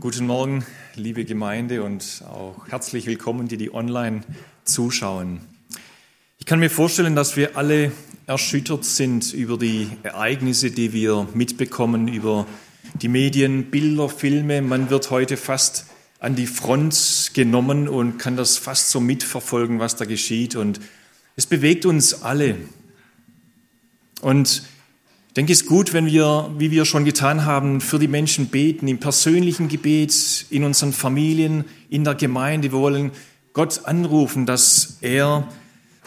Guten Morgen, liebe Gemeinde und auch herzlich willkommen, die die online zuschauen. Ich kann mir vorstellen, dass wir alle erschüttert sind über die Ereignisse, die wir mitbekommen, über die Medien, Bilder, Filme. Man wird heute fast an die Front genommen und kann das fast so mitverfolgen, was da geschieht. Und es bewegt uns alle. Und ich denke, es ist gut, wenn wir, wie wir schon getan haben, für die Menschen beten, im persönlichen Gebet, in unseren Familien, in der Gemeinde. Wir wollen Gott anrufen, dass er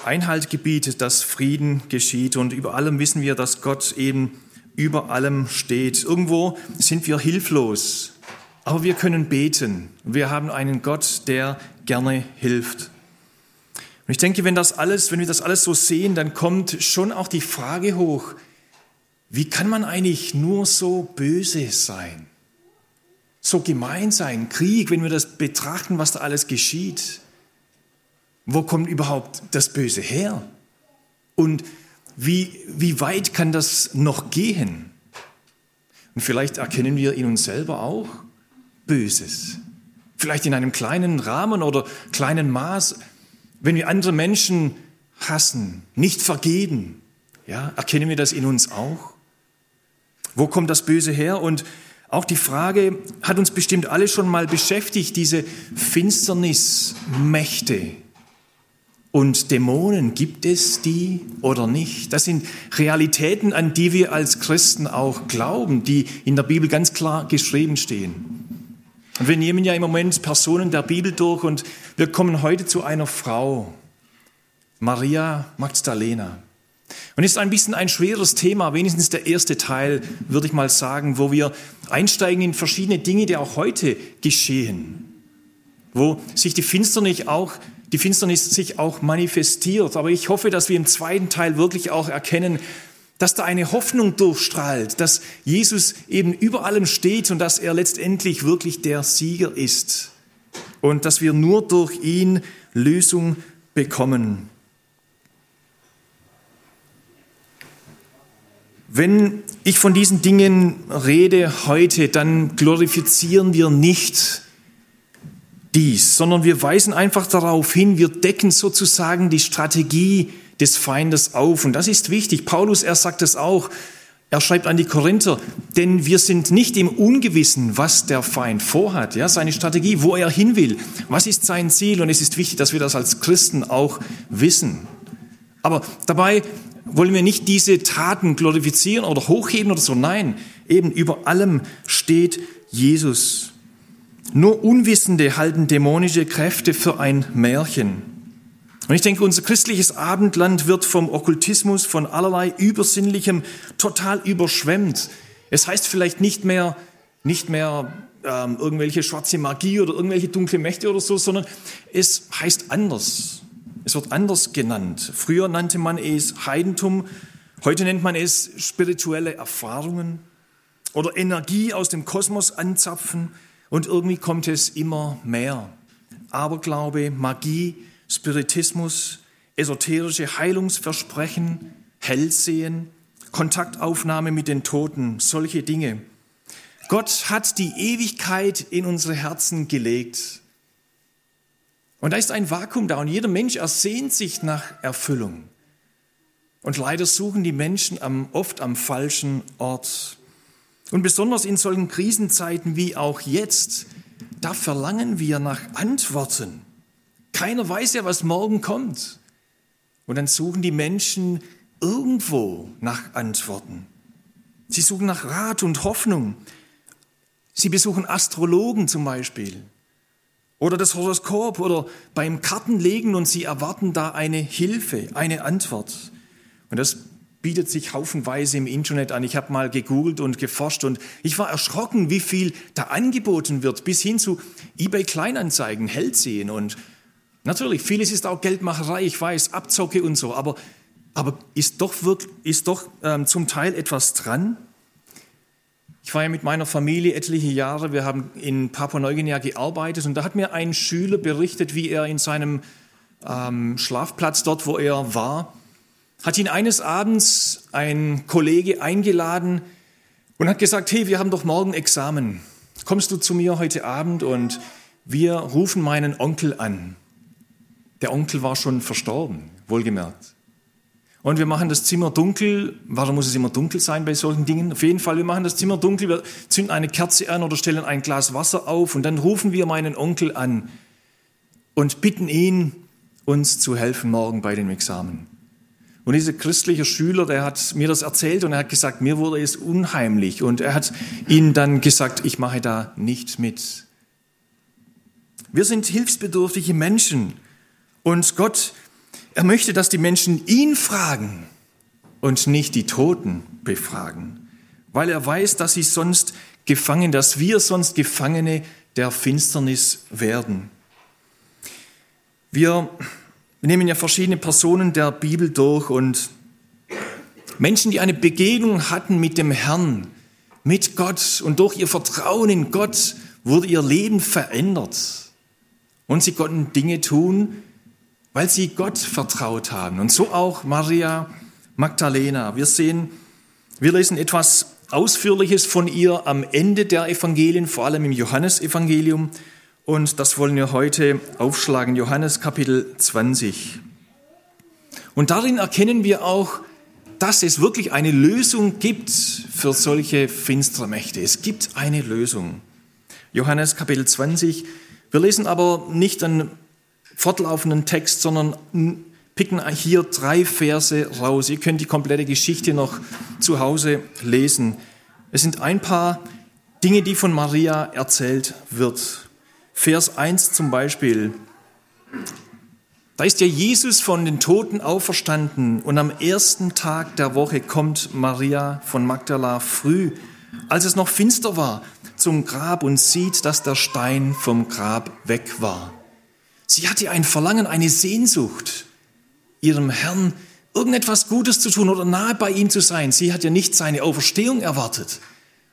Einhalt gebietet, dass Frieden geschieht. Und über allem wissen wir, dass Gott eben über allem steht. Irgendwo sind wir hilflos, aber wir können beten. Wir haben einen Gott, der gerne hilft. Und ich denke, wenn das alles, wenn wir das alles so sehen, dann kommt schon auch die Frage hoch, wie kann man eigentlich nur so böse sein? So gemein sein, Krieg, wenn wir das betrachten, was da alles geschieht. Wo kommt überhaupt das Böse her? Und wie, wie weit kann das noch gehen? Und vielleicht erkennen wir in uns selber auch Böses. Vielleicht in einem kleinen Rahmen oder kleinen Maß. Wenn wir andere Menschen hassen, nicht vergeben, ja, erkennen wir das in uns auch? Wo kommt das Böse her? Und auch die Frage hat uns bestimmt alle schon mal beschäftigt, diese Finsternismächte und Dämonen, gibt es die oder nicht? Das sind Realitäten, an die wir als Christen auch glauben, die in der Bibel ganz klar geschrieben stehen. Und wir nehmen ja im Moment Personen der Bibel durch und wir kommen heute zu einer Frau, Maria Magdalena. Und ist ein bisschen ein schweres Thema, wenigstens der erste Teil, würde ich mal sagen, wo wir einsteigen in verschiedene Dinge, die auch heute geschehen, wo sich die Finsternis auch, die Finsternis sich auch manifestiert. Aber ich hoffe, dass wir im zweiten Teil wirklich auch erkennen, dass da eine Hoffnung durchstrahlt, dass Jesus eben über allem steht und dass er letztendlich wirklich der Sieger ist und dass wir nur durch ihn Lösung bekommen. Wenn ich von diesen Dingen rede heute, dann glorifizieren wir nicht dies, sondern wir weisen einfach darauf hin, wir decken sozusagen die Strategie des Feindes auf. Und das ist wichtig. Paulus, er sagt es auch, er schreibt an die Korinther, denn wir sind nicht im Ungewissen, was der Feind vorhat, ja, seine Strategie, wo er hin will, was ist sein Ziel. Und es ist wichtig, dass wir das als Christen auch wissen. Aber dabei wollen wir nicht diese Taten glorifizieren oder hochheben oder so. Nein, eben über allem steht Jesus. Nur Unwissende halten dämonische Kräfte für ein Märchen. Und ich denke, unser christliches Abendland wird vom Okkultismus, von allerlei Übersinnlichem total überschwemmt. Es heißt vielleicht nicht mehr, nicht mehr ähm, irgendwelche schwarze Magie oder irgendwelche dunkle Mächte oder so, sondern es heißt anders. Es wird anders genannt. Früher nannte man es Heidentum, heute nennt man es spirituelle Erfahrungen oder Energie aus dem Kosmos anzapfen und irgendwie kommt es immer mehr. Aberglaube, Magie, Spiritismus, esoterische Heilungsversprechen, Hellsehen, Kontaktaufnahme mit den Toten, solche Dinge. Gott hat die Ewigkeit in unsere Herzen gelegt. Und da ist ein Vakuum da und jeder Mensch ersehnt sich nach Erfüllung. Und leider suchen die Menschen am, oft am falschen Ort. Und besonders in solchen Krisenzeiten wie auch jetzt, da verlangen wir nach Antworten. Keiner weiß ja, was morgen kommt. Und dann suchen die Menschen irgendwo nach Antworten. Sie suchen nach Rat und Hoffnung. Sie besuchen Astrologen zum Beispiel oder das Horoskop oder beim Kartenlegen und sie erwarten da eine Hilfe, eine Antwort. Und das bietet sich haufenweise im Internet an. Ich habe mal gegoogelt und geforscht und ich war erschrocken, wie viel da angeboten wird, bis hin zu eBay Kleinanzeigen, Hellsehen und natürlich, vieles ist auch Geldmacherei, ich weiß, Abzocke und so, aber, aber ist doch, wirklich, ist doch ähm, zum Teil etwas dran? Ich war ja mit meiner Familie etliche Jahre, wir haben in Papua-Neuguinea gearbeitet und da hat mir ein Schüler berichtet, wie er in seinem ähm, Schlafplatz dort, wo er war, hat ihn eines Abends ein Kollege eingeladen und hat gesagt, hey, wir haben doch morgen Examen. kommst du zu mir heute Abend und wir rufen meinen Onkel an. Der Onkel war schon verstorben, wohlgemerkt. Und wir machen das Zimmer dunkel. Warum muss es immer dunkel sein bei solchen Dingen? Auf jeden Fall, wir machen das Zimmer dunkel, wir zünden eine Kerze an oder stellen ein Glas Wasser auf und dann rufen wir meinen Onkel an und bitten ihn, uns zu helfen morgen bei dem Examen. Und dieser christliche Schüler, der hat mir das erzählt und er hat gesagt, mir wurde es unheimlich. Und er hat ihnen dann gesagt, ich mache da nicht mit. Wir sind hilfsbedürftige Menschen. Und Gott, er möchte, dass die Menschen ihn fragen und nicht die Toten befragen. Weil er weiß, dass sie sonst gefangen, dass wir sonst Gefangene der Finsternis werden. Wir nehmen ja verschiedene Personen der Bibel durch und Menschen, die eine Begegnung hatten mit dem Herrn, mit Gott und durch ihr Vertrauen in Gott wurde ihr Leben verändert. Und sie konnten Dinge tun, weil sie Gott vertraut haben. Und so auch Maria Magdalena. Wir sehen, wir lesen etwas Ausführliches von ihr am Ende der Evangelien, vor allem im Johannesevangelium. Und das wollen wir heute aufschlagen, Johannes Kapitel 20. Und darin erkennen wir auch, dass es wirklich eine Lösung gibt für solche finstere Mächte. Es gibt eine Lösung. Johannes Kapitel 20. Wir lesen aber nicht einen fortlaufenden Text, sondern picken hier drei Verse raus. Ihr könnt die komplette Geschichte noch zu Hause lesen. Es sind ein paar Dinge, die von Maria erzählt wird. Vers 1 zum Beispiel. Da ist ja Jesus von den Toten auferstanden und am ersten Tag der Woche kommt Maria von Magdala früh, als es noch finster war, zum Grab und sieht, dass der Stein vom Grab weg war. Sie hatte ein Verlangen, eine Sehnsucht, ihrem Herrn irgendetwas Gutes zu tun oder nahe bei ihm zu sein. Sie hat ja nicht seine Auferstehung erwartet,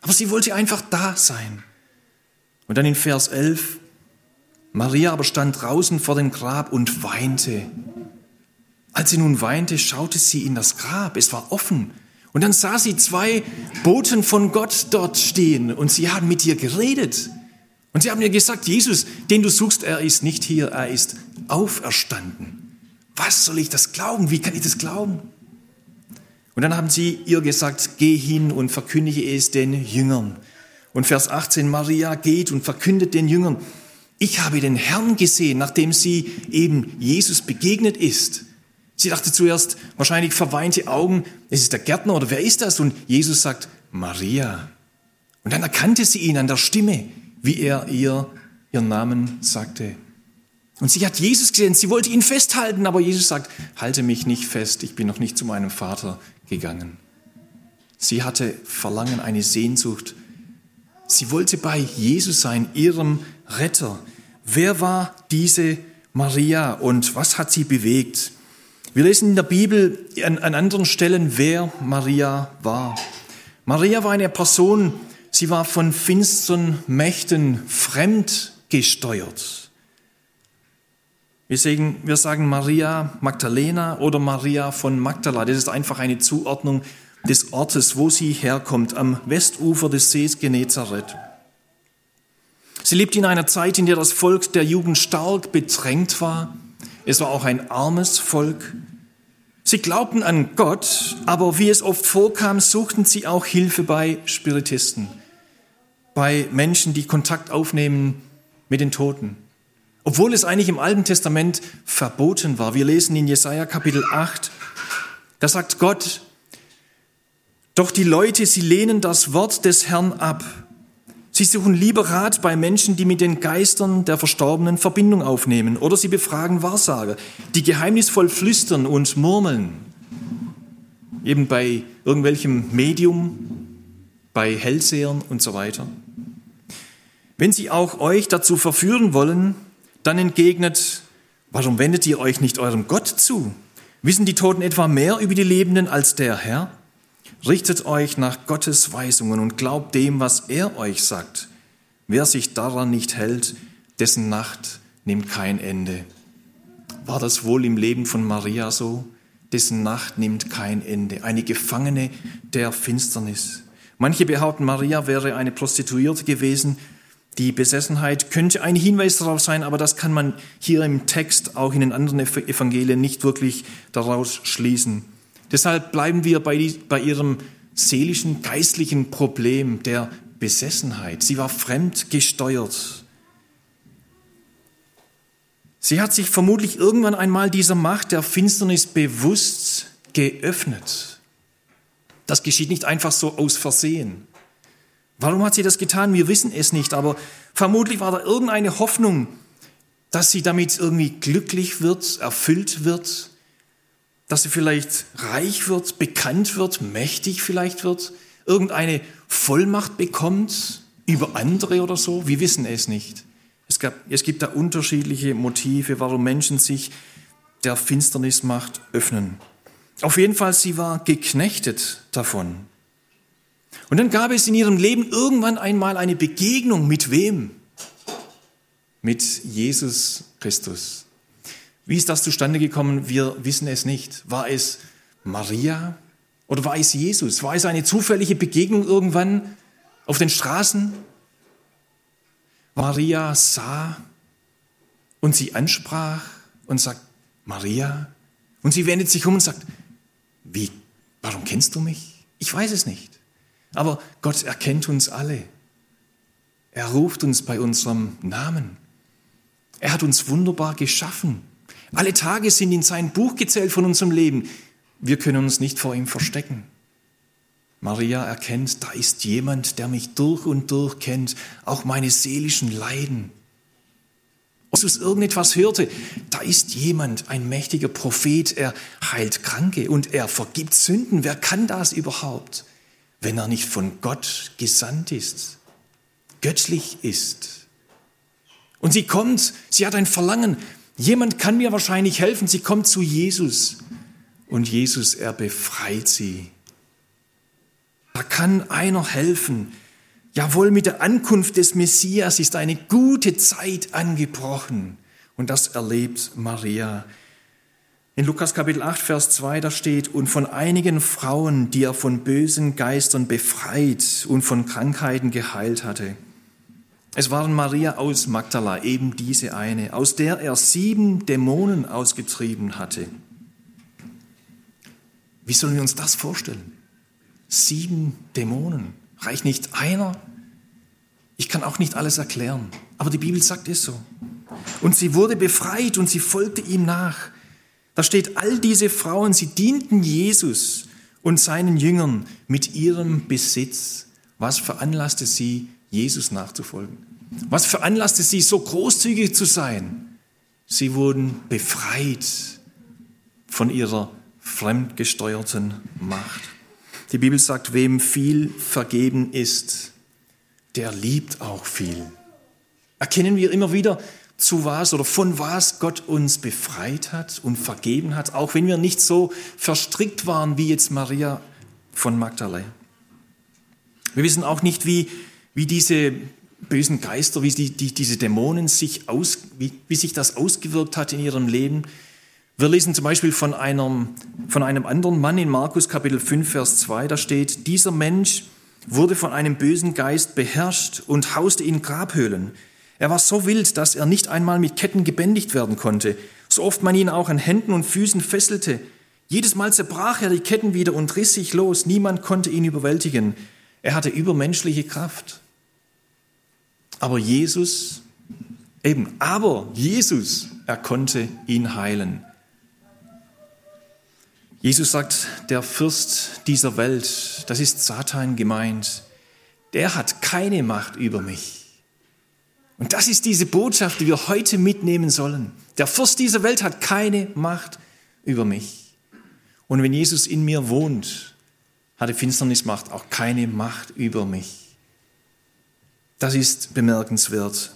aber sie wollte einfach da sein. Und dann in Vers 11, Maria aber stand draußen vor dem Grab und weinte. Als sie nun weinte, schaute sie in das Grab. Es war offen. Und dann sah sie zwei Boten von Gott dort stehen und sie haben mit ihr geredet. Und sie haben ihr gesagt, Jesus, den du suchst, er ist nicht hier, er ist auferstanden. Was soll ich das glauben? Wie kann ich das glauben? Und dann haben sie ihr gesagt, geh hin und verkündige es den Jüngern. Und Vers 18, Maria geht und verkündet den Jüngern, ich habe den Herrn gesehen, nachdem sie eben Jesus begegnet ist. Sie dachte zuerst, wahrscheinlich verweinte Augen, es ist der Gärtner oder wer ist das? Und Jesus sagt, Maria. Und dann erkannte sie ihn an der Stimme, wie er ihr ihren Namen sagte. Und sie hat Jesus gesehen, sie wollte ihn festhalten, aber Jesus sagt, halte mich nicht fest, ich bin noch nicht zu meinem Vater gegangen. Sie hatte Verlangen, eine Sehnsucht. Sie wollte bei Jesus sein, ihrem Retter. Wer war diese Maria und was hat sie bewegt? Wir lesen in der Bibel an, an anderen Stellen, wer Maria war. Maria war eine Person, sie war von finsteren Mächten fremdgesteuert. Wir sagen, wir sagen Maria Magdalena oder Maria von Magdala. Das ist einfach eine Zuordnung des Ortes, wo sie herkommt, am Westufer des Sees Genezareth. Sie lebte in einer Zeit, in der das Volk der Jugend stark bedrängt war. Es war auch ein armes Volk. Sie glaubten an Gott, aber wie es oft vorkam, suchten sie auch Hilfe bei Spiritisten, bei Menschen, die Kontakt aufnehmen mit den Toten. Obwohl es eigentlich im Alten Testament verboten war. Wir lesen in Jesaja Kapitel 8, da sagt Gott, doch die Leute, sie lehnen das Wort des Herrn ab Sie suchen lieber Rat bei Menschen, die mit den Geistern der Verstorbenen Verbindung aufnehmen. Oder sie befragen Wahrsager, die geheimnisvoll flüstern und murmeln. Eben bei irgendwelchem Medium, bei Hellsehern und so weiter. Wenn sie auch euch dazu verführen wollen, dann entgegnet, warum wendet ihr euch nicht eurem Gott zu? Wissen die Toten etwa mehr über die Lebenden als der Herr? Richtet euch nach Gottes Weisungen und glaubt dem, was er euch sagt. Wer sich daran nicht hält, dessen Nacht nimmt kein Ende. War das wohl im Leben von Maria so? Dessen Nacht nimmt kein Ende. Eine Gefangene der Finsternis. Manche behaupten, Maria wäre eine Prostituierte gewesen. Die Besessenheit könnte ein Hinweis darauf sein, aber das kann man hier im Text auch in den anderen Evangelien nicht wirklich daraus schließen. Deshalb bleiben wir bei, bei ihrem seelischen, geistlichen Problem der Besessenheit. Sie war fremd gesteuert. Sie hat sich vermutlich irgendwann einmal dieser Macht der Finsternis bewusst geöffnet. Das geschieht nicht einfach so aus Versehen. Warum hat sie das getan? Wir wissen es nicht, aber vermutlich war da irgendeine Hoffnung, dass sie damit irgendwie glücklich wird, erfüllt wird, dass sie vielleicht reich wird, bekannt wird, mächtig vielleicht wird, irgendeine Vollmacht bekommt über andere oder so. Wir wissen es nicht. Es, gab, es gibt da unterschiedliche Motive, warum Menschen sich der Finsternismacht öffnen. Auf jeden Fall, sie war geknechtet davon. Und dann gab es in ihrem Leben irgendwann einmal eine Begegnung mit wem? Mit Jesus Christus. Wie ist das zustande gekommen? Wir wissen es nicht. War es Maria oder war es Jesus? War es eine zufällige Begegnung irgendwann auf den Straßen? Maria sah und sie ansprach und sagt, Maria. Und sie wendet sich um und sagt, wie, warum kennst du mich? Ich weiß es nicht. Aber Gott erkennt uns alle. Er ruft uns bei unserem Namen. Er hat uns wunderbar geschaffen. Alle Tage sind in sein Buch gezählt von unserem Leben. Wir können uns nicht vor ihm verstecken. Maria erkennt, da ist jemand, der mich durch und durch kennt, auch meine seelischen Leiden. Jesus irgendetwas hörte, da ist jemand, ein mächtiger Prophet, er heilt Kranke und er vergibt Sünden. Wer kann das überhaupt? wenn er nicht von Gott gesandt ist, göttlich ist. Und sie kommt, sie hat ein Verlangen, jemand kann mir wahrscheinlich helfen, sie kommt zu Jesus und Jesus, er befreit sie. Da kann einer helfen. Jawohl, mit der Ankunft des Messias ist eine gute Zeit angebrochen. Und das erlebt Maria. In Lukas Kapitel 8, Vers 2, da steht, und von einigen Frauen, die er von bösen Geistern befreit und von Krankheiten geheilt hatte. Es waren Maria aus Magdala, eben diese eine, aus der er sieben Dämonen ausgetrieben hatte. Wie sollen wir uns das vorstellen? Sieben Dämonen. Reicht nicht einer? Ich kann auch nicht alles erklären, aber die Bibel sagt es so. Und sie wurde befreit und sie folgte ihm nach. Da steht, all diese Frauen, sie dienten Jesus und seinen Jüngern mit ihrem Besitz. Was veranlasste sie, Jesus nachzufolgen? Was veranlasste sie, so großzügig zu sein? Sie wurden befreit von ihrer fremdgesteuerten Macht. Die Bibel sagt, wem viel vergeben ist, der liebt auch viel. Erkennen wir immer wieder, zu was oder von was Gott uns befreit hat und vergeben hat, auch wenn wir nicht so verstrickt waren wie jetzt Maria von Magdalene. Wir wissen auch nicht, wie, wie diese bösen Geister, wie die, die, diese Dämonen sich aus, wie, wie sich das ausgewirkt hat in ihrem Leben. Wir lesen zum Beispiel von einem, von einem anderen Mann in Markus Kapitel 5, Vers 2, da steht, dieser Mensch wurde von einem bösen Geist beherrscht und hauste in Grabhöhlen. Er war so wild, dass er nicht einmal mit Ketten gebändigt werden konnte, so oft man ihn auch an Händen und Füßen fesselte. Jedes Mal zerbrach er die Ketten wieder und riss sich los, niemand konnte ihn überwältigen. Er hatte übermenschliche Kraft. Aber Jesus, eben, aber Jesus, er konnte ihn heilen. Jesus sagt, der Fürst dieser Welt, das ist Satan gemeint, der hat keine Macht über mich. Und das ist diese Botschaft, die wir heute mitnehmen sollen. Der Fürst dieser Welt hat keine Macht über mich. Und wenn Jesus in mir wohnt, hat die Finsternismacht auch keine Macht über mich. Das ist bemerkenswert.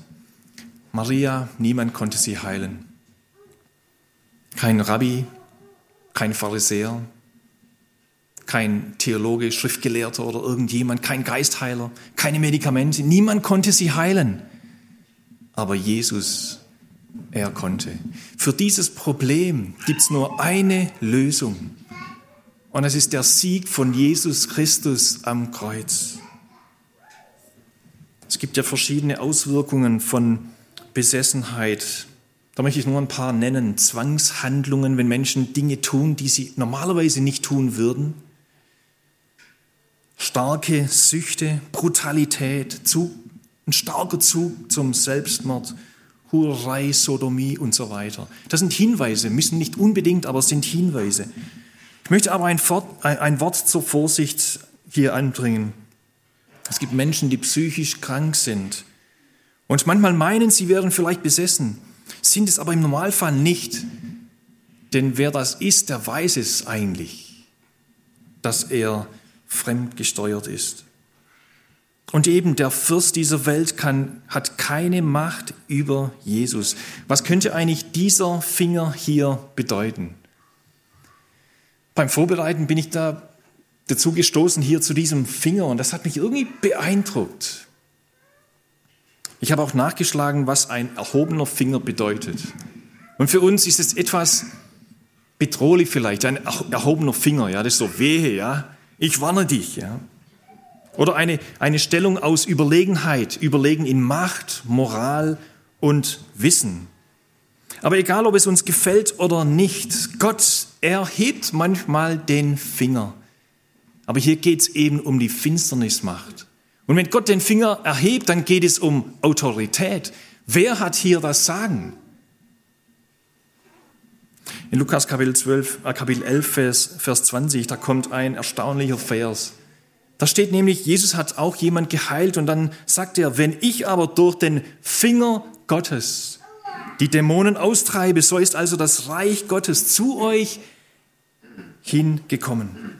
Maria, niemand konnte sie heilen. Kein Rabbi, kein Pharisäer, kein Theologe, Schriftgelehrter oder irgendjemand, kein Geistheiler, keine Medikamente. Niemand konnte sie heilen aber Jesus, er konnte. Für dieses Problem gibt es nur eine Lösung. Und es ist der Sieg von Jesus Christus am Kreuz. Es gibt ja verschiedene Auswirkungen von Besessenheit. Da möchte ich nur ein paar nennen. Zwangshandlungen, wenn Menschen Dinge tun, die sie normalerweise nicht tun würden. Starke Süchte, Brutalität, Zug, ein starker Zug zum Selbstmord, Hurerei, Sodomie und so weiter. Das sind Hinweise, müssen nicht unbedingt, aber sind Hinweise. Ich möchte aber ein Wort, ein Wort zur Vorsicht hier anbringen. Es gibt Menschen, die psychisch krank sind und manchmal meinen, sie wären vielleicht besessen, sind es aber im Normalfall nicht. Denn wer das ist, der weiß es eigentlich, dass er fremdgesteuert ist. Und eben der Fürst dieser Welt kann, hat keine Macht über Jesus. Was könnte eigentlich dieser Finger hier bedeuten? Beim Vorbereiten bin ich da dazu gestoßen hier zu diesem Finger und das hat mich irgendwie beeindruckt. Ich habe auch nachgeschlagen, was ein erhobener Finger bedeutet. Und für uns ist es etwas bedrohlich vielleicht, ein erhobener Finger, ja, das ist so wehe, ja. Ich warne dich, ja. Oder eine, eine Stellung aus Überlegenheit, überlegen in Macht, Moral und Wissen. Aber egal, ob es uns gefällt oder nicht, Gott erhebt manchmal den Finger. Aber hier geht es eben um die Finsternismacht. Und wenn Gott den Finger erhebt, dann geht es um Autorität. Wer hat hier das Sagen? In Lukas Kapitel, 12, äh, Kapitel 11, Vers, Vers 20, da kommt ein erstaunlicher Vers. Da steht nämlich, Jesus hat auch jemand geheilt und dann sagt er, wenn ich aber durch den Finger Gottes die Dämonen austreibe, so ist also das Reich Gottes zu euch hingekommen.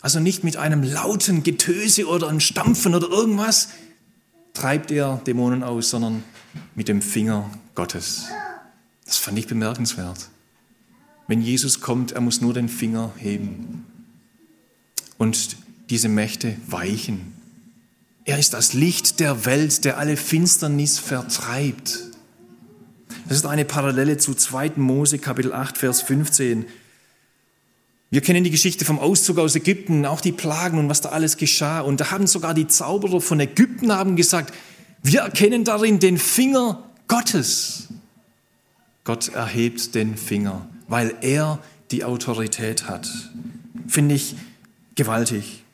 Also nicht mit einem lauten Getöse oder ein Stampfen oder irgendwas treibt er Dämonen aus, sondern mit dem Finger Gottes. Das fand ich bemerkenswert. Wenn Jesus kommt, er muss nur den Finger heben und diese Mächte weichen. Er ist das Licht der Welt, der alle Finsternis vertreibt. Das ist eine Parallele zu 2. Mose Kapitel 8, Vers 15. Wir kennen die Geschichte vom Auszug aus Ägypten, auch die Plagen und was da alles geschah. Und da haben sogar die Zauberer von Ägypten haben gesagt, wir erkennen darin den Finger Gottes. Gott erhebt den Finger, weil er die Autorität hat. Finde ich gewaltig.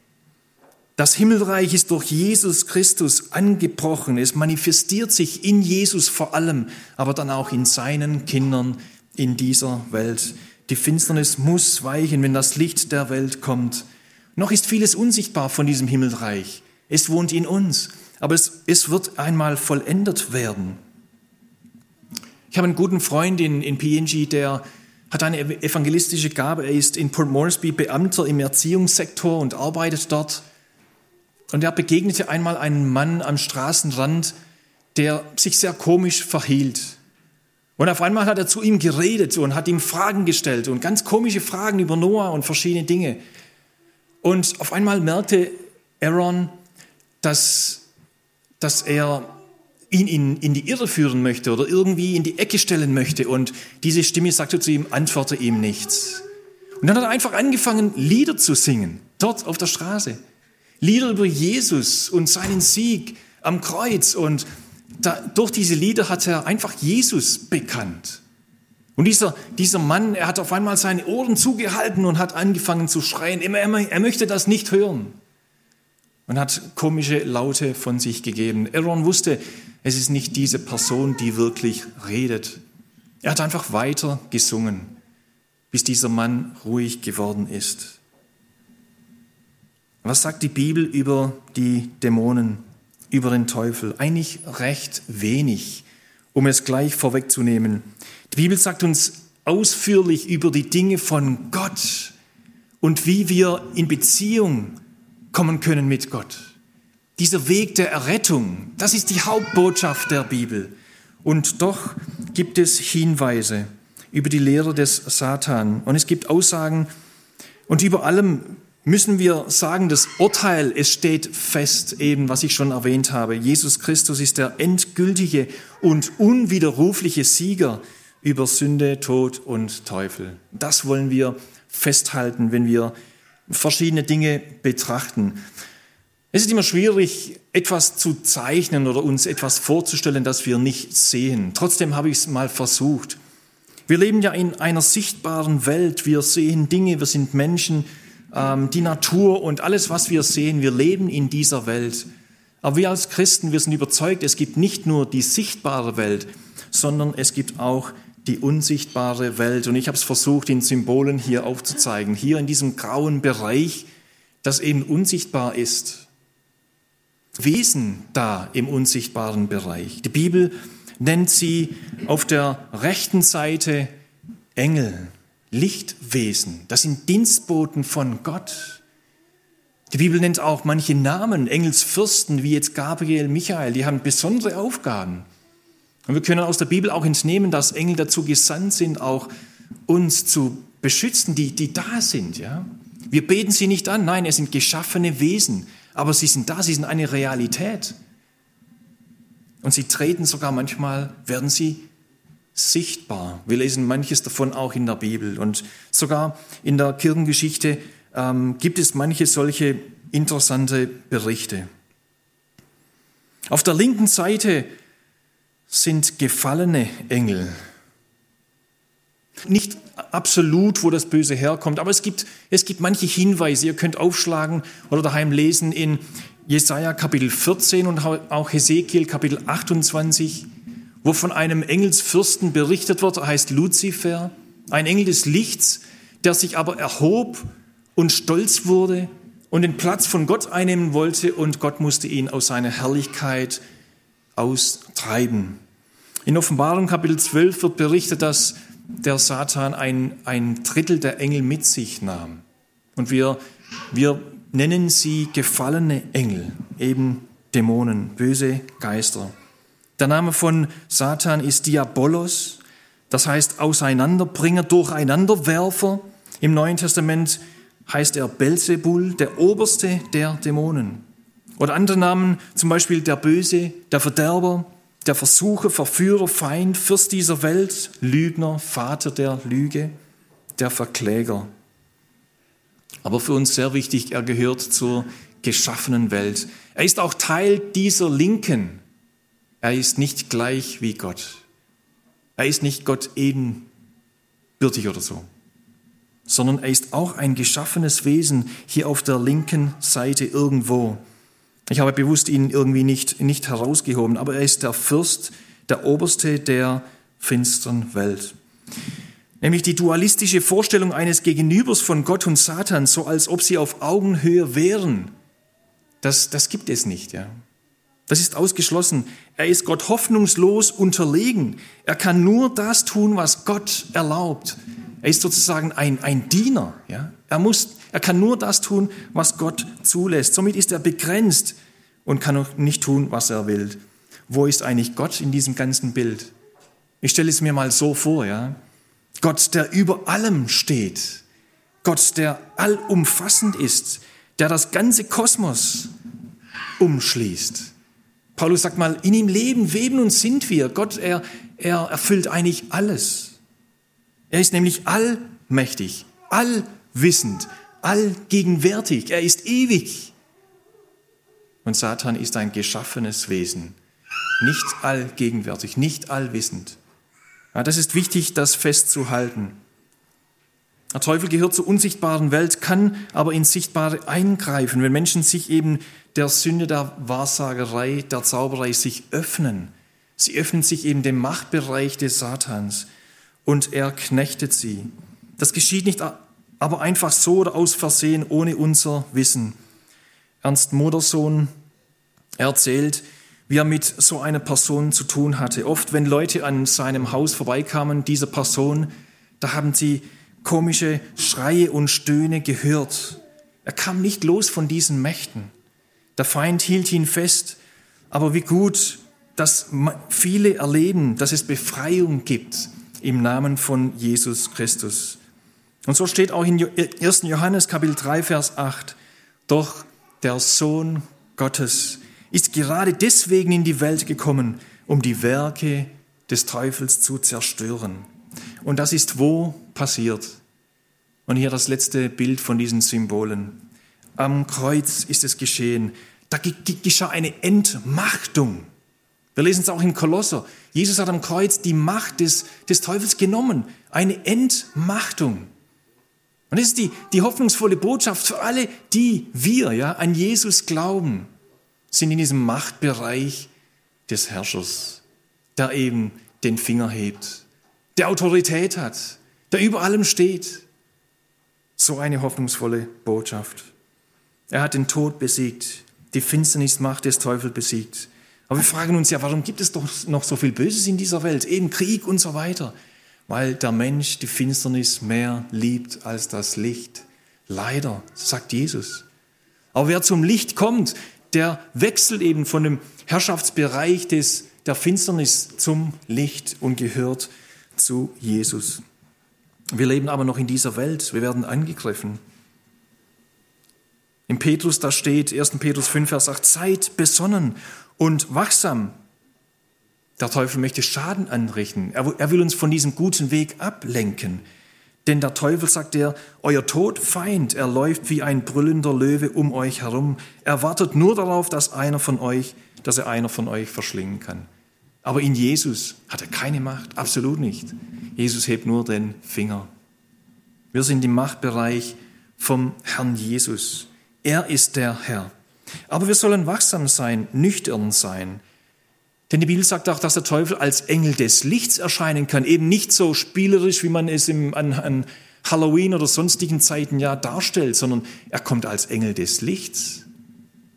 Das Himmelreich ist durch Jesus Christus angebrochen. Es manifestiert sich in Jesus vor allem, aber dann auch in seinen Kindern in dieser Welt. Die Finsternis muss weichen, wenn das Licht der Welt kommt. Noch ist vieles unsichtbar von diesem Himmelreich. Es wohnt in uns, aber es, es wird einmal vollendet werden. Ich habe einen guten Freund in, in PNG, der hat eine evangelistische Gabe. Er ist in Port Moresby Beamter im Erziehungssektor und arbeitet dort. Und er begegnete einmal einen Mann am Straßenrand, der sich sehr komisch verhielt. Und auf einmal hat er zu ihm geredet und hat ihm Fragen gestellt und ganz komische Fragen über Noah und verschiedene Dinge. Und auf einmal merkte Aaron, dass, dass er ihn in, in die Irre führen möchte oder irgendwie in die Ecke stellen möchte. Und diese Stimme sagte zu ihm, antworte ihm nichts. Und dann hat er einfach angefangen, Lieder zu singen, dort auf der Straße. Lieder über Jesus und seinen Sieg am Kreuz. Und da, durch diese Lieder hat er einfach Jesus bekannt. Und dieser, dieser Mann, er hat auf einmal seine Ohren zugehalten und hat angefangen zu schreien. Er, er, er möchte das nicht hören. Und hat komische Laute von sich gegeben. Aaron wusste, es ist nicht diese Person, die wirklich redet. Er hat einfach weiter gesungen, bis dieser Mann ruhig geworden ist. Was sagt die Bibel über die Dämonen, über den Teufel? Eigentlich recht wenig, um es gleich vorwegzunehmen. Die Bibel sagt uns ausführlich über die Dinge von Gott und wie wir in Beziehung kommen können mit Gott. Dieser Weg der Errettung, das ist die Hauptbotschaft der Bibel. Und doch gibt es Hinweise über die Lehre des Satan. Und es gibt Aussagen, und über allem müssen wir sagen, das Urteil, es steht fest, eben was ich schon erwähnt habe. Jesus Christus ist der endgültige und unwiderrufliche Sieger über Sünde, Tod und Teufel. Das wollen wir festhalten, wenn wir verschiedene Dinge betrachten. Es ist immer schwierig, etwas zu zeichnen oder uns etwas vorzustellen, das wir nicht sehen. Trotzdem habe ich es mal versucht. Wir leben ja in einer sichtbaren Welt. Wir sehen Dinge, wir sind Menschen, ähm, die Natur und alles, was wir sehen, wir leben in dieser Welt. Aber wir als Christen, wir sind überzeugt, es gibt nicht nur die sichtbare Welt, sondern es gibt auch die unsichtbare Welt. Und ich habe es versucht, in Symbolen hier aufzuzeigen. Hier in diesem grauen Bereich, das eben unsichtbar ist. Wesen da im unsichtbaren Bereich. Die Bibel nennt sie auf der rechten Seite Engel, Lichtwesen. Das sind Dienstboten von Gott. Die Bibel nennt auch manche Namen, Engelsfürsten, wie jetzt Gabriel, Michael, die haben besondere Aufgaben. Und wir können aus der Bibel auch entnehmen, dass Engel dazu gesandt sind, auch uns zu beschützen, die, die da sind. Ja? Wir beten sie nicht an, nein, es sind geschaffene Wesen, aber sie sind da, sie sind eine Realität. Und sie treten sogar manchmal, werden sie sichtbar. Wir lesen manches davon auch in der Bibel. Und sogar in der Kirchengeschichte ähm, gibt es manche solche interessante Berichte. Auf der linken Seite sind gefallene Engel. Nicht absolut, wo das Böse herkommt, aber es gibt, es gibt manche Hinweise. Ihr könnt aufschlagen oder daheim lesen in Jesaja Kapitel 14 und auch Hesekiel Kapitel 28, wo von einem Engelsfürsten berichtet wird, er heißt Luzifer, ein Engel des Lichts, der sich aber erhob und stolz wurde und den Platz von Gott einnehmen wollte und Gott musste ihn aus seiner Herrlichkeit austreiben. In Offenbarung Kapitel 12 wird berichtet, dass der Satan ein, ein Drittel der Engel mit sich nahm. Und wir, wir nennen sie gefallene Engel, eben Dämonen, böse Geister. Der Name von Satan ist Diabolos, das heißt Auseinanderbringer, Durcheinanderwerfer. Im Neuen Testament heißt er Belzebul, der oberste der Dämonen. Oder andere Namen, zum Beispiel der Böse, der Verderber, der Versucher, Verführer, Feind, Fürst dieser Welt, Lügner, Vater der Lüge, der Verkläger. Aber für uns sehr wichtig, er gehört zur geschaffenen Welt. Er ist auch Teil dieser Linken. Er ist nicht gleich wie Gott. Er ist nicht Gott ebenbürtig oder so, sondern er ist auch ein geschaffenes Wesen hier auf der linken Seite irgendwo. Ich habe bewusst ihn irgendwie nicht, nicht herausgehoben, aber er ist der Fürst, der Oberste der finsteren Welt. Nämlich die dualistische Vorstellung eines Gegenübers von Gott und Satan, so als ob sie auf Augenhöhe wären, das, das gibt es nicht. Ja. Das ist ausgeschlossen. Er ist Gott hoffnungslos unterlegen. Er kann nur das tun, was Gott erlaubt. Er ist sozusagen ein, ein Diener. Ja. Er muss er kann nur das tun, was Gott zulässt. Somit ist er begrenzt und kann auch nicht tun, was er will. Wo ist eigentlich Gott in diesem ganzen Bild? Ich stelle es mir mal so vor, ja. Gott, der über allem steht. Gott, der allumfassend ist, der das ganze Kosmos umschließt. Paulus sagt mal, in ihm leben, weben und sind wir. Gott, er, er erfüllt eigentlich alles. Er ist nämlich allmächtig, allwissend, allgegenwärtig, er ist ewig. Und Satan ist ein geschaffenes Wesen, nicht allgegenwärtig, nicht allwissend. Ja, das ist wichtig, das festzuhalten. Der Teufel gehört zur unsichtbaren Welt, kann aber ins Sichtbare eingreifen, wenn Menschen sich eben der Sünde der Wahrsagerei, der Zauberei sich öffnen. Sie öffnen sich eben dem Machtbereich des Satans und er knechtet sie. Das geschieht nicht aber einfach so oder aus Versehen, ohne unser Wissen. Ernst Modersohn erzählt, wie er mit so einer Person zu tun hatte. Oft, wenn Leute an seinem Haus vorbeikamen, dieser Person, da haben sie komische Schreie und Stöhne gehört. Er kam nicht los von diesen Mächten. Der Feind hielt ihn fest. Aber wie gut, dass viele erleben, dass es Befreiung gibt im Namen von Jesus Christus. Und so steht auch in 1. Johannes Kapitel 3, Vers 8, doch der Sohn Gottes ist gerade deswegen in die Welt gekommen, um die Werke des Teufels zu zerstören. Und das ist wo passiert. Und hier das letzte Bild von diesen Symbolen. Am Kreuz ist es geschehen. Da geschah eine Entmachtung. Wir lesen es auch in Kolosser. Jesus hat am Kreuz die Macht des, des Teufels genommen. Eine Entmachtung. Und das ist die, die hoffnungsvolle Botschaft für alle, die wir ja, an Jesus glauben, sind in diesem Machtbereich des Herrschers, der eben den Finger hebt, der Autorität hat, der über allem steht. So eine hoffnungsvolle Botschaft. Er hat den Tod besiegt, die Finsternismacht des Teufels besiegt. Aber wir fragen uns ja, warum gibt es doch noch so viel Böses in dieser Welt, eben Krieg und so weiter? weil der Mensch die Finsternis mehr liebt als das Licht. Leider, sagt Jesus. Aber wer zum Licht kommt, der wechselt eben von dem Herrschaftsbereich des, der Finsternis zum Licht und gehört zu Jesus. Wir leben aber noch in dieser Welt, wir werden angegriffen. Im Petrus, da steht, 1. Petrus 5, Vers 8, seid besonnen und wachsam. Der Teufel möchte Schaden anrichten. Er will uns von diesem guten Weg ablenken. Denn der Teufel, sagt er, euer Todfeind, er läuft wie ein brüllender Löwe um euch herum. Er wartet nur darauf, dass einer von euch, dass er einer von euch verschlingen kann. Aber in Jesus hat er keine Macht, absolut nicht. Jesus hebt nur den Finger. Wir sind im Machtbereich vom Herrn Jesus. Er ist der Herr. Aber wir sollen wachsam sein, nüchtern sein. Denn die Bibel sagt auch, dass der Teufel als Engel des Lichts erscheinen kann, eben nicht so spielerisch, wie man es im, an, an Halloween oder sonstigen Zeiten ja darstellt, sondern er kommt als Engel des Lichts.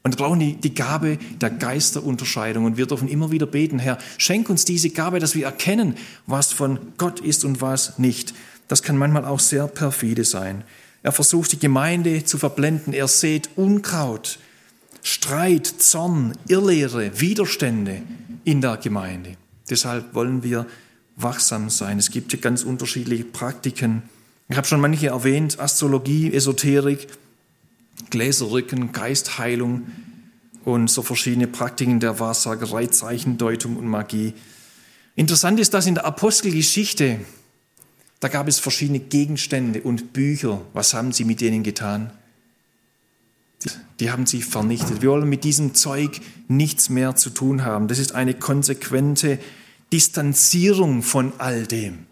Und wir brauchen die, die Gabe der Geisterunterscheidung. Und wir dürfen immer wieder beten, Herr, schenk uns diese Gabe, dass wir erkennen, was von Gott ist und was nicht. Das kann manchmal auch sehr perfide sein. Er versucht die Gemeinde zu verblenden. Er sät Unkraut, Streit, Zorn, Irrlehre, Widerstände in der Gemeinde. Deshalb wollen wir wachsam sein. Es gibt ganz unterschiedliche Praktiken. Ich habe schon manche erwähnt, Astrologie, Esoterik, Gläserrücken, Geistheilung und so verschiedene Praktiken der Wahrsagerei, Zeichendeutung und Magie. Interessant ist, dass in der Apostelgeschichte, da gab es verschiedene Gegenstände und Bücher. Was haben sie mit denen getan? die haben sie vernichtet. Wir wollen mit diesem Zeug nichts mehr zu tun haben. Das ist eine konsequente Distanzierung von all dem.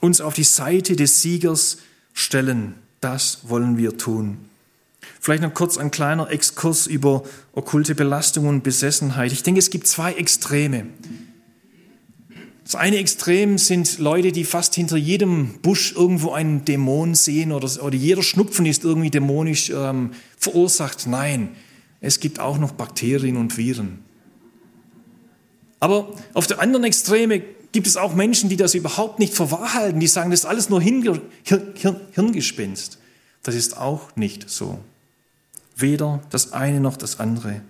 Uns auf die Seite des Siegers stellen, das wollen wir tun. Vielleicht noch kurz ein kleiner Exkurs über okkulte Belastung und Besessenheit. Ich denke, es gibt zwei Extreme. Das eine Extrem sind Leute, die fast hinter jedem Busch irgendwo einen Dämon sehen oder, oder jeder Schnupfen ist irgendwie dämonisch ähm, verursacht. Nein, es gibt auch noch Bakterien und Viren. Aber auf der anderen Extreme gibt es auch Menschen, die das überhaupt nicht für wahr halten. Die sagen, das ist alles nur Hirn, Hirn, Hirngespinst. Das ist auch nicht so. Weder das eine noch das andere.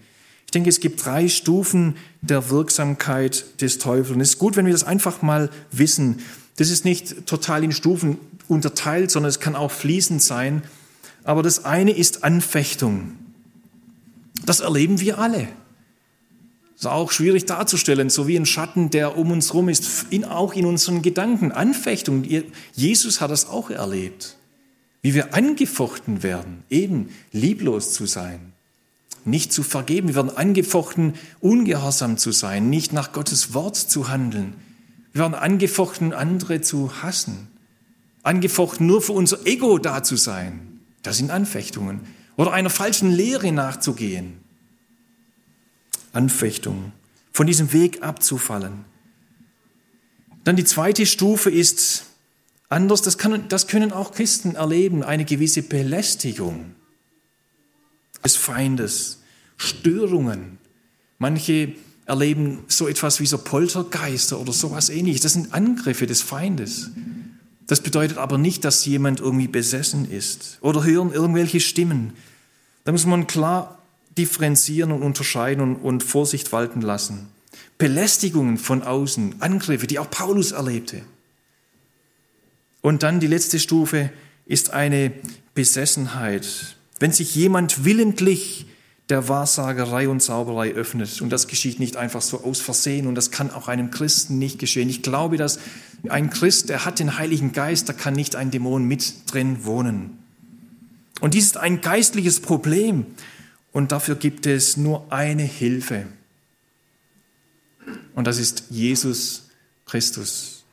Ich denke, es gibt drei Stufen der Wirksamkeit des Teufels. Und es ist gut, wenn wir das einfach mal wissen. Das ist nicht total in Stufen unterteilt, sondern es kann auch fließend sein. Aber das eine ist Anfechtung. Das erleben wir alle. Das ist auch schwierig darzustellen, so wie ein Schatten, der um uns herum ist, in, auch in unseren Gedanken. Anfechtung. Jesus hat das auch erlebt. Wie wir angefochten werden, eben lieblos zu sein nicht zu vergeben. Wir werden angefochten, ungehorsam zu sein, nicht nach Gottes Wort zu handeln. Wir werden angefochten, andere zu hassen. Angefochten, nur für unser Ego da zu sein. Das sind Anfechtungen. Oder einer falschen Lehre nachzugehen. Anfechtung. Von diesem Weg abzufallen. Dann die zweite Stufe ist anders. Das, kann, das können auch Christen erleben. Eine gewisse Belästigung des Feindes, Störungen. Manche erleben so etwas wie so Poltergeister oder sowas ähnliches. Das sind Angriffe des Feindes. Das bedeutet aber nicht, dass jemand irgendwie besessen ist oder hören irgendwelche Stimmen. Da muss man klar differenzieren und unterscheiden und, und Vorsicht walten lassen. Belästigungen von außen, Angriffe, die auch Paulus erlebte. Und dann die letzte Stufe ist eine Besessenheit. Wenn sich jemand willentlich der Wahrsagerei und Zauberei öffnet. Und das geschieht nicht einfach so aus Versehen und das kann auch einem Christen nicht geschehen. Ich glaube, dass ein Christ, der hat den Heiligen Geist, da kann nicht ein Dämon mit drin wohnen. Und dies ist ein geistliches Problem. Und dafür gibt es nur eine Hilfe. Und das ist Jesus Christus.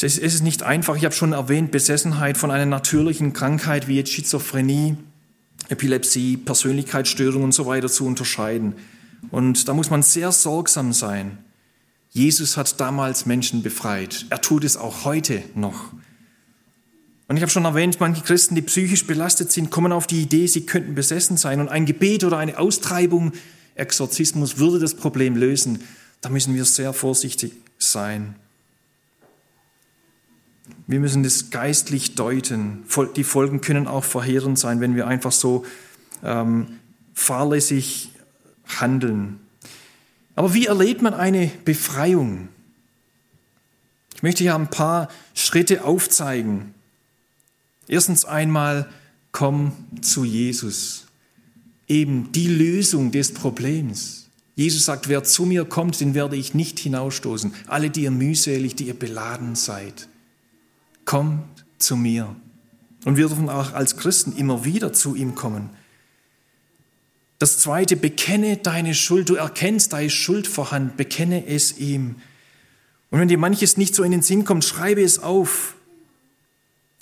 Es ist nicht einfach, ich habe schon erwähnt, Besessenheit von einer natürlichen Krankheit wie jetzt Schizophrenie, Epilepsie, Persönlichkeitsstörungen und so weiter zu unterscheiden. Und da muss man sehr sorgsam sein. Jesus hat damals Menschen befreit. Er tut es auch heute noch. Und ich habe schon erwähnt, manche Christen, die psychisch belastet sind, kommen auf die Idee, sie könnten besessen sein. Und ein Gebet oder eine Austreibung, Exorzismus würde das Problem lösen. Da müssen wir sehr vorsichtig sein. Wir müssen das geistlich deuten. Die Folgen können auch verheerend sein, wenn wir einfach so ähm, fahrlässig handeln. Aber wie erlebt man eine Befreiung? Ich möchte hier ein paar Schritte aufzeigen. Erstens einmal, komm zu Jesus. Eben die Lösung des Problems. Jesus sagt, wer zu mir kommt, den werde ich nicht hinausstoßen. Alle, die ihr mühselig, die ihr beladen seid. Kommt zu mir. Und wir dürfen auch als Christen immer wieder zu ihm kommen. Das zweite, bekenne deine Schuld. Du erkennst deine Schuld vorhanden, bekenne es ihm. Und wenn dir manches nicht so in den Sinn kommt, schreibe es auf.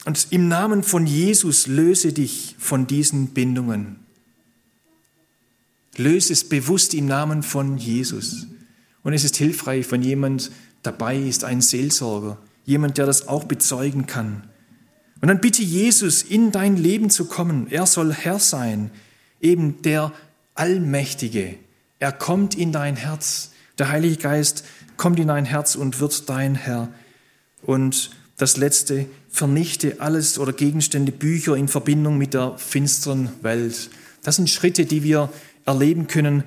Und im Namen von Jesus löse dich von diesen Bindungen. Löse es bewusst im Namen von Jesus. Und es ist hilfreich, wenn jemand dabei ist, ein Seelsorger, jemand, der das auch bezeugen kann. Und dann bitte Jesus, in dein Leben zu kommen. Er soll Herr sein, eben der Allmächtige. Er kommt in dein Herz. Der Heilige Geist kommt in dein Herz und wird dein Herr. Und das Letzte, vernichte alles oder Gegenstände, Bücher in Verbindung mit der finsteren Welt. Das sind Schritte, die wir erleben können.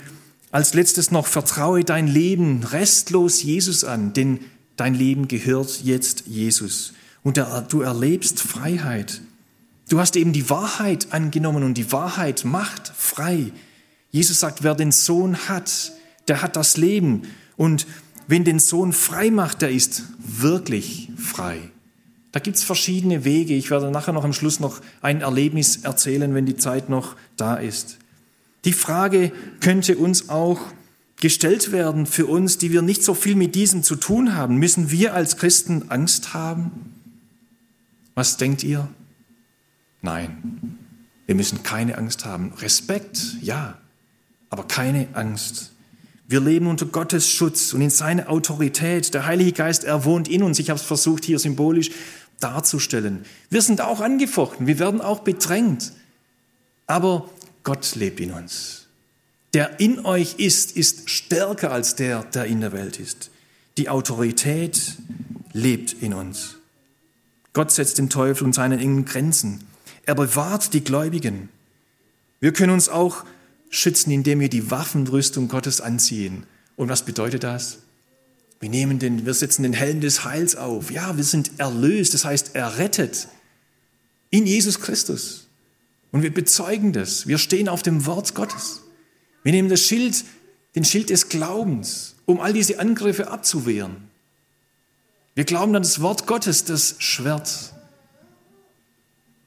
Als letztes noch, vertraue dein Leben restlos Jesus an, denn dein Leben gehört jetzt Jesus. Und du erlebst Freiheit. Du hast eben die Wahrheit angenommen und die Wahrheit macht frei. Jesus sagt, wer den Sohn hat, der hat das Leben. Und wenn den Sohn frei macht, der ist wirklich frei. Da gibt es verschiedene Wege. Ich werde nachher noch am Schluss noch ein Erlebnis erzählen, wenn die Zeit noch da ist. Die Frage könnte uns auch gestellt werden für uns, die wir nicht so viel mit diesem zu tun haben. Müssen wir als Christen Angst haben? Was denkt ihr? Nein, wir müssen keine Angst haben. Respekt, ja aber keine Angst. Wir leben unter Gottes Schutz und in seiner Autorität. Der Heilige Geist, er wohnt in uns. Ich habe es versucht, hier symbolisch darzustellen. Wir sind auch angefochten, wir werden auch bedrängt. Aber Gott lebt in uns. Der in euch ist, ist stärker als der, der in der Welt ist. Die Autorität lebt in uns. Gott setzt den Teufel und seine engen Grenzen. Er bewahrt die Gläubigen. Wir können uns auch schützen, indem wir die Waffenrüstung Gottes anziehen. Und was bedeutet das? Wir nehmen den, wir setzen den Helm des Heils auf. Ja, wir sind erlöst, das heißt errettet in Jesus Christus. Und wir bezeugen das. Wir stehen auf dem Wort Gottes. Wir nehmen das Schild, den Schild des Glaubens, um all diese Angriffe abzuwehren. Wir glauben an das Wort Gottes, das Schwert.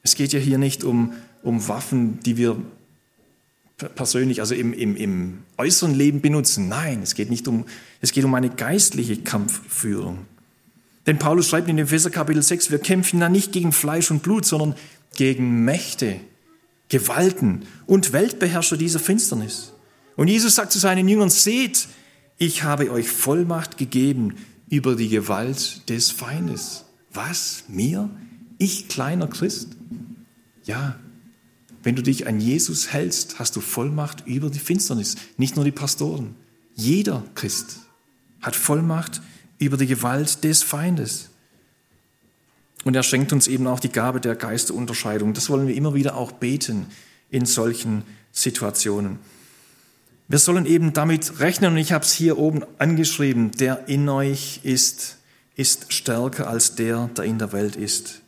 Es geht ja hier nicht um, um Waffen, die wir persönlich, also im, im, im äußeren Leben benutzen. Nein, es geht nicht um, es geht um eine geistliche Kampfführung. Denn Paulus schreibt in Epheser Kapitel 6, wir kämpfen da nicht gegen Fleisch und Blut, sondern gegen Mächte, Gewalten und Weltbeherrscher dieser Finsternis. Und Jesus sagt zu seinen Jüngern, seht, ich habe euch Vollmacht gegeben über die Gewalt des Feindes. Was? Mir? Ich kleiner Christ? Ja, wenn du dich an Jesus hältst, hast du Vollmacht über die Finsternis. Nicht nur die Pastoren. Jeder Christ hat Vollmacht über die Gewalt des Feindes. Und er schenkt uns eben auch die Gabe der Geisterunterscheidung. Das wollen wir immer wieder auch beten in solchen Situationen. Wir sollen eben damit rechnen, und ich habe es hier oben angeschrieben, der in euch ist, ist stärker als der, der in der Welt ist.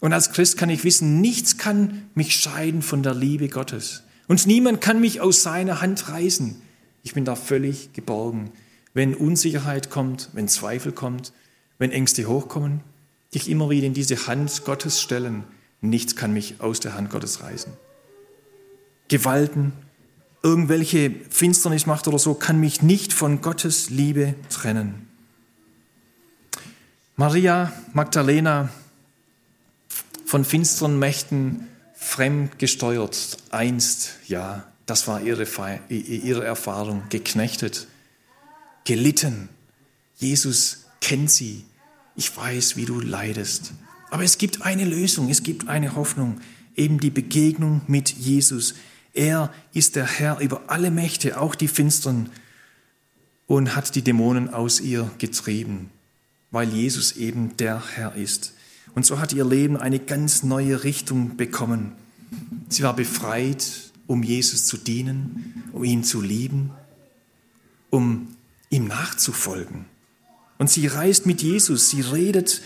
Und als Christ kann ich wissen, nichts kann mich scheiden von der Liebe Gottes. Und niemand kann mich aus seiner Hand reißen. Ich bin da völlig geborgen. Wenn Unsicherheit kommt, wenn Zweifel kommt, wenn Ängste hochkommen, dich immer wieder in diese Hand Gottes stellen. Nichts kann mich aus der Hand Gottes reißen. Gewalten, irgendwelche Finsternismacht oder so, kann mich nicht von Gottes Liebe trennen. Maria Magdalena von finsteren Mächten fremdgesteuert, einst, ja, das war ihre, ihre Erfahrung, geknechtet, gelitten. Jesus kennt sie. Ich weiß, wie du leidest. Aber es gibt eine Lösung, es gibt eine Hoffnung, eben die Begegnung mit Jesus. Er ist der Herr über alle Mächte, auch die finsteren, und hat die Dämonen aus ihr getrieben, weil Jesus eben der Herr ist. Und so hat ihr Leben eine ganz neue Richtung bekommen. Sie war befreit, um Jesus zu dienen, um ihn zu lieben, um ihm nachzufolgen. Und sie reist mit Jesus, sie redet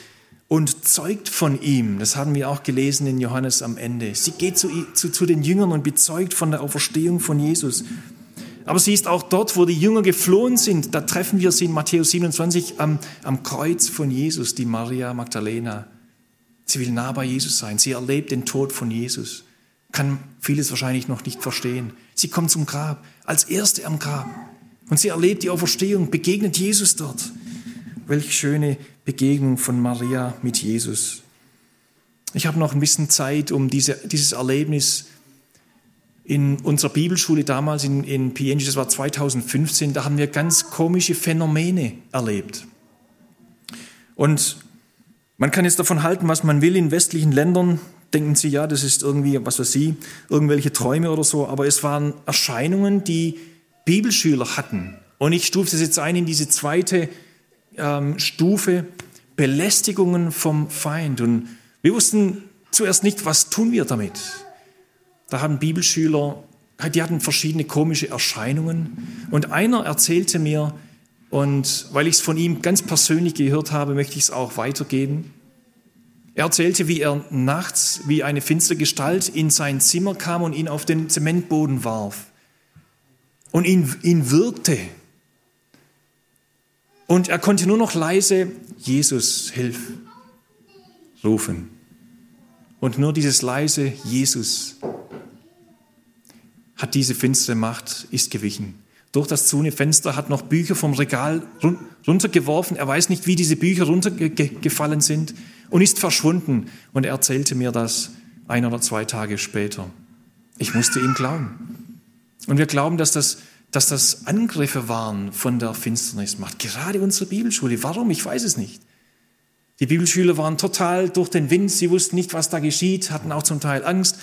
und zeugt von ihm. Das haben wir auch gelesen in Johannes am Ende. Sie geht zu, zu, zu den Jüngern und bezeugt von der Auferstehung von Jesus. Aber sie ist auch dort, wo die Jünger geflohen sind. Da treffen wir sie in Matthäus 27 am, am Kreuz von Jesus, die Maria Magdalena. Sie will nah bei Jesus sein. Sie erlebt den Tod von Jesus. Kann vieles wahrscheinlich noch nicht verstehen. Sie kommt zum Grab, als Erste am Grab. Und sie erlebt die Auferstehung, begegnet Jesus dort. Welch schöne Begegnung von Maria mit Jesus. Ich habe noch ein bisschen Zeit, um diese, dieses Erlebnis in unserer Bibelschule damals in, in PNG, das war 2015, da haben wir ganz komische Phänomene erlebt. Und man kann jetzt davon halten, was man will. In westlichen Ländern denken sie, ja, das ist irgendwie, was weiß ich, irgendwelche Träume oder so. Aber es waren Erscheinungen, die Bibelschüler hatten. Und ich stufe das jetzt ein in diese zweite ähm, Stufe Belästigungen vom Feind. Und wir wussten zuerst nicht, was tun wir damit. Da haben Bibelschüler, die hatten verschiedene komische Erscheinungen. Und einer erzählte mir, und weil ich es von ihm ganz persönlich gehört habe, möchte ich es auch weitergeben. Er erzählte, wie er nachts wie eine finstere Gestalt in sein Zimmer kam und ihn auf den Zementboden warf und ihn, ihn wirkte. Und er konnte nur noch leise, Jesus, hilf, rufen. Und nur dieses leise Jesus hat diese finstere Macht, ist gewichen. Durch das zune Fenster hat noch Bücher vom Regal runtergeworfen. Er weiß nicht, wie diese Bücher runtergefallen sind und ist verschwunden. Und er erzählte mir das ein oder zwei Tage später. Ich musste ihm glauben. Und wir glauben, dass das dass das Angriffe waren von der Finsternismacht. Gerade unsere Bibelschule. Warum? Ich weiß es nicht. Die Bibelschüler waren total durch den Wind. Sie wussten nicht, was da geschieht, hatten auch zum Teil Angst.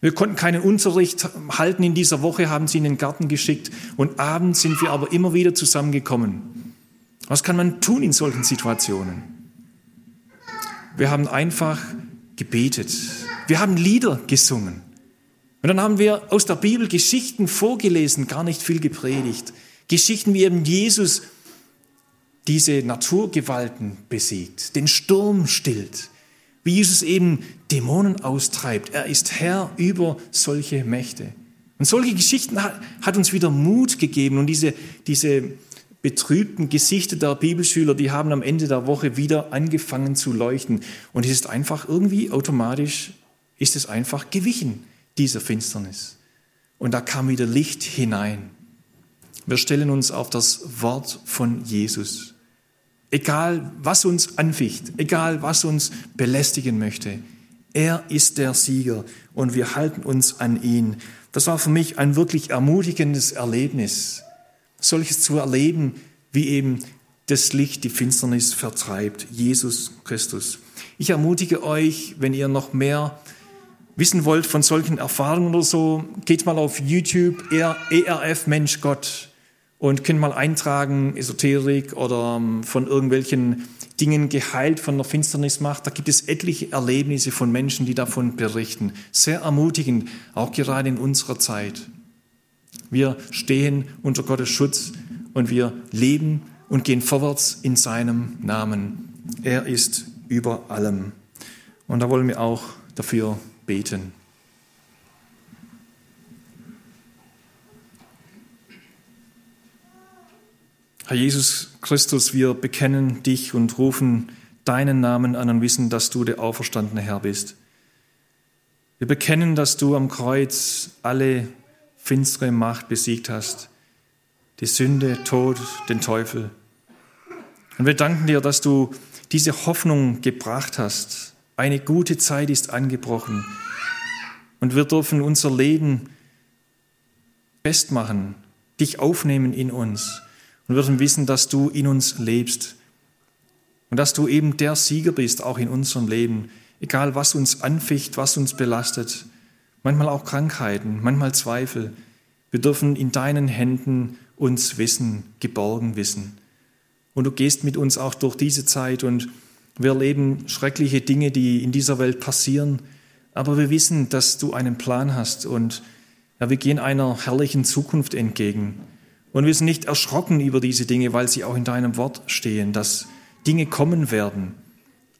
Wir konnten keinen Unterricht halten in dieser Woche, haben sie in den Garten geschickt und abends sind wir aber immer wieder zusammengekommen. Was kann man tun in solchen Situationen? Wir haben einfach gebetet. Wir haben Lieder gesungen. Und dann haben wir aus der Bibel Geschichten vorgelesen, gar nicht viel gepredigt. Geschichten, wie eben Jesus diese Naturgewalten besiegt, den Sturm stillt, wie Jesus eben Dämonen austreibt. Er ist Herr über solche Mächte. Und solche Geschichten hat, hat uns wieder Mut gegeben und diese, diese betrübten Gesichter der Bibelschüler, die haben am Ende der Woche wieder angefangen zu leuchten. Und es ist einfach irgendwie automatisch, ist es einfach gewichen dieser Finsternis. Und da kam wieder Licht hinein. Wir stellen uns auf das Wort von Jesus. Egal, was uns anficht, egal, was uns belästigen möchte, er ist der Sieger und wir halten uns an ihn. Das war für mich ein wirklich ermutigendes Erlebnis, solches zu erleben, wie eben das Licht die Finsternis vertreibt, Jesus Christus. Ich ermutige euch, wenn ihr noch mehr wissen wollt von solchen Erfahrungen oder so, geht mal auf YouTube, ERF Mensch Gott und könnt mal eintragen, Esoterik oder ähm, von irgendwelchen Dingen geheilt von der Finsternismacht. Da gibt es etliche Erlebnisse von Menschen, die davon berichten. Sehr ermutigend, auch gerade in unserer Zeit. Wir stehen unter Gottes Schutz und wir leben und gehen vorwärts in seinem Namen. Er ist über allem. Und da wollen wir auch dafür beten. Herr Jesus Christus, wir bekennen dich und rufen deinen Namen an und wissen, dass du der auferstandene Herr bist. Wir bekennen, dass du am Kreuz alle finstere Macht besiegt hast. Die Sünde, Tod, den Teufel. Und wir danken dir, dass du diese Hoffnung gebracht hast. Eine gute Zeit ist angebrochen. Und wir dürfen unser Leben festmachen, dich aufnehmen in uns. Und wir dürfen wissen, dass du in uns lebst. Und dass du eben der Sieger bist, auch in unserem Leben. Egal, was uns anficht, was uns belastet. Manchmal auch Krankheiten, manchmal Zweifel. Wir dürfen in deinen Händen uns wissen, geborgen wissen. Und du gehst mit uns auch durch diese Zeit und wir erleben schreckliche Dinge, die in dieser Welt passieren. Aber wir wissen, dass du einen Plan hast und ja, wir gehen einer herrlichen Zukunft entgegen. Und wir sind nicht erschrocken über diese Dinge, weil sie auch in deinem Wort stehen, dass Dinge kommen werden.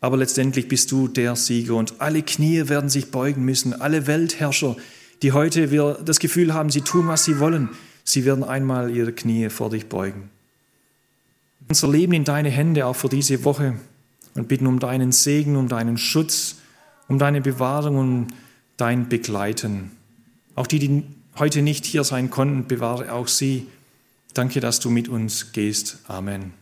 Aber letztendlich bist du der Sieger und alle Knie werden sich beugen müssen. Alle Weltherrscher, die heute wir das Gefühl haben, sie tun, was sie wollen, sie werden einmal ihre Knie vor dich beugen. Unser Leben in deine Hände auch für diese Woche und bitten um deinen Segen, um deinen Schutz, um deine Bewahrung und dein Begleiten. Auch die, die heute nicht hier sein konnten, bewahre auch sie. Danke, dass du mit uns gehst. Amen.